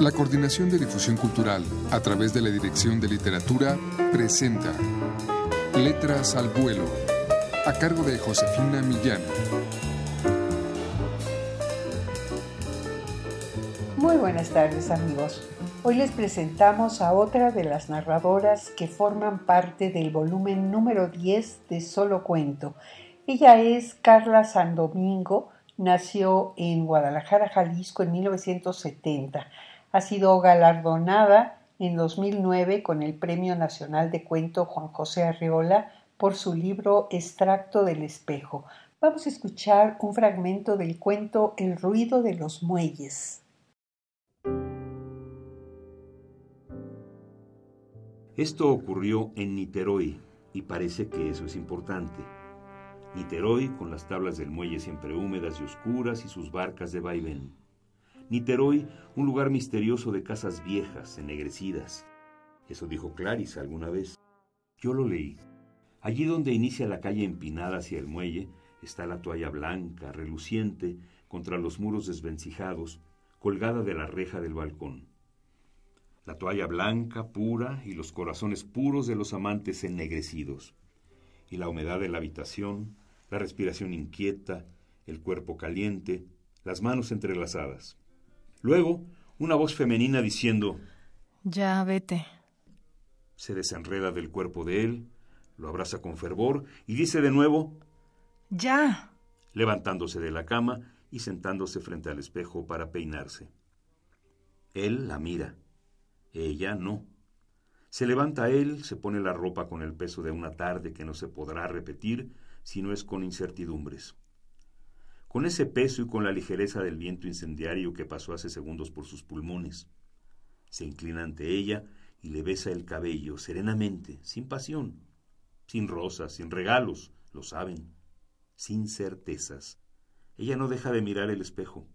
La Coordinación de Difusión Cultural, a través de la Dirección de Literatura, presenta Letras al Vuelo, a cargo de Josefina Millán. Muy buenas tardes amigos. Hoy les presentamos a otra de las narradoras que forman parte del volumen número 10 de Solo Cuento. Ella es Carla Sandomingo, nació en Guadalajara, Jalisco en 1970 ha sido galardonada en 2009 con el Premio Nacional de Cuento Juan José Arreola por su libro Extracto del Espejo. Vamos a escuchar un fragmento del cuento El ruido de los muelles. Esto ocurrió en Niterói y parece que eso es importante. Niterói con las tablas del muelle siempre húmedas y oscuras y sus barcas de vaivén. Niterói, un lugar misterioso de casas viejas, ennegrecidas. Eso dijo Clarice alguna vez. Yo lo leí. Allí donde inicia la calle empinada hacia el muelle, está la toalla blanca, reluciente, contra los muros desvencijados, colgada de la reja del balcón. La toalla blanca, pura, y los corazones puros de los amantes ennegrecidos. Y la humedad de la habitación, la respiración inquieta, el cuerpo caliente, las manos entrelazadas. Luego, una voz femenina diciendo, Ya, vete. Se desenreda del cuerpo de él, lo abraza con fervor y dice de nuevo, Ya. levantándose de la cama y sentándose frente al espejo para peinarse. Él la mira, ella no. Se levanta él, se pone la ropa con el peso de una tarde que no se podrá repetir si no es con incertidumbres con ese peso y con la ligereza del viento incendiario que pasó hace segundos por sus pulmones. Se inclina ante ella y le besa el cabello serenamente, sin pasión, sin rosas, sin regalos, lo saben, sin certezas. Ella no deja de mirar el espejo.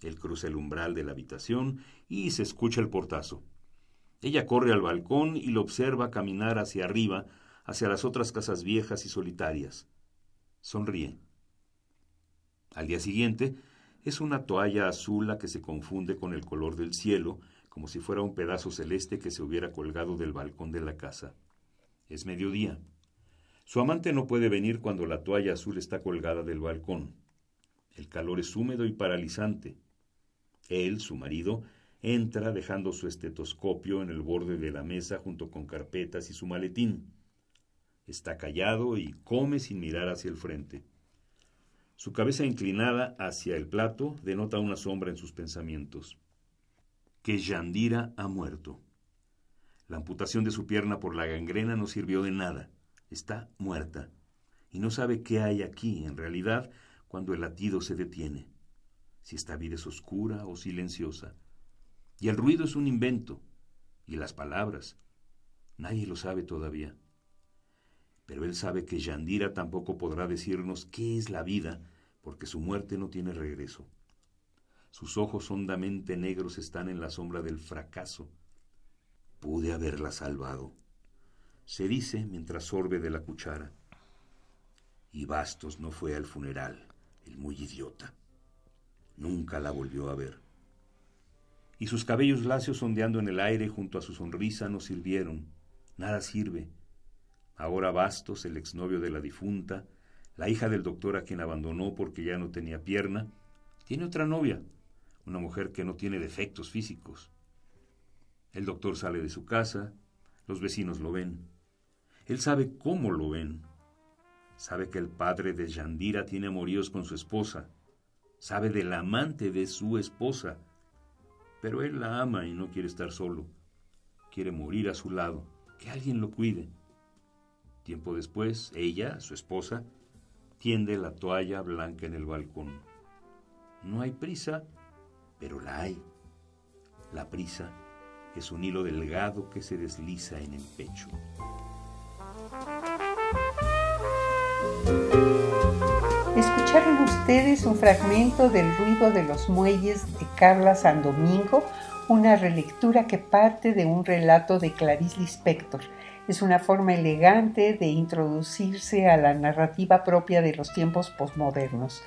Él cruza el umbral de la habitación y se escucha el portazo. Ella corre al balcón y lo observa caminar hacia arriba, hacia las otras casas viejas y solitarias. Sonríe. Al día siguiente, es una toalla azul la que se confunde con el color del cielo, como si fuera un pedazo celeste que se hubiera colgado del balcón de la casa. Es mediodía. Su amante no puede venir cuando la toalla azul está colgada del balcón. El calor es húmedo y paralizante. Él, su marido, entra dejando su estetoscopio en el borde de la mesa junto con carpetas y su maletín. Está callado y come sin mirar hacia el frente. Su cabeza inclinada hacia el plato denota una sombra en sus pensamientos. Que Yandira ha muerto. La amputación de su pierna por la gangrena no sirvió de nada. Está muerta. Y no sabe qué hay aquí, en realidad, cuando el latido se detiene. Si esta vida es oscura o silenciosa. Y el ruido es un invento. Y las palabras. Nadie lo sabe todavía pero él sabe que Yandira tampoco podrá decirnos qué es la vida, porque su muerte no tiene regreso. Sus ojos hondamente negros están en la sombra del fracaso. Pude haberla salvado, se dice mientras sorbe de la cuchara. Y Bastos no fue al funeral, el muy idiota. Nunca la volvió a ver. Y sus cabellos lacios ondeando en el aire junto a su sonrisa no sirvieron. Nada sirve Ahora Bastos, el exnovio de la difunta, la hija del doctor a quien abandonó porque ya no tenía pierna, tiene otra novia, una mujer que no tiene defectos físicos. El doctor sale de su casa, los vecinos lo ven. Él sabe cómo lo ven. Sabe que el padre de Yandira tiene amoríos con su esposa. Sabe del amante de su esposa. Pero él la ama y no quiere estar solo. Quiere morir a su lado, que alguien lo cuide. Tiempo después, ella, su esposa, tiende la toalla blanca en el balcón. No hay prisa, pero la hay. La prisa es un hilo delgado que se desliza en el pecho. Escucharon ustedes un fragmento del ruido de los muelles de Carla San Domingo, una relectura que parte de un relato de Clarice Lispector es una forma elegante de introducirse a la narrativa propia de los tiempos posmodernos.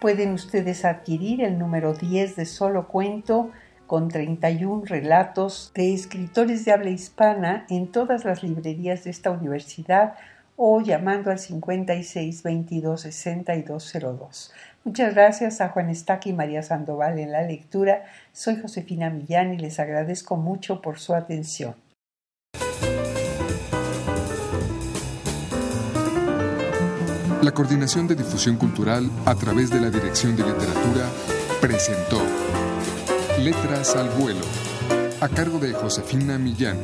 Pueden ustedes adquirir el número 10 de Solo Cuento con 31 relatos de escritores de habla hispana en todas las librerías de esta universidad o llamando al 56 22 6202. Muchas gracias a Juan Estaque y María Sandoval en la lectura. Soy Josefina Millán y les agradezco mucho por su atención. La Coordinación de Difusión Cultural a través de la Dirección de Literatura presentó Letras al Vuelo, a cargo de Josefina Millán.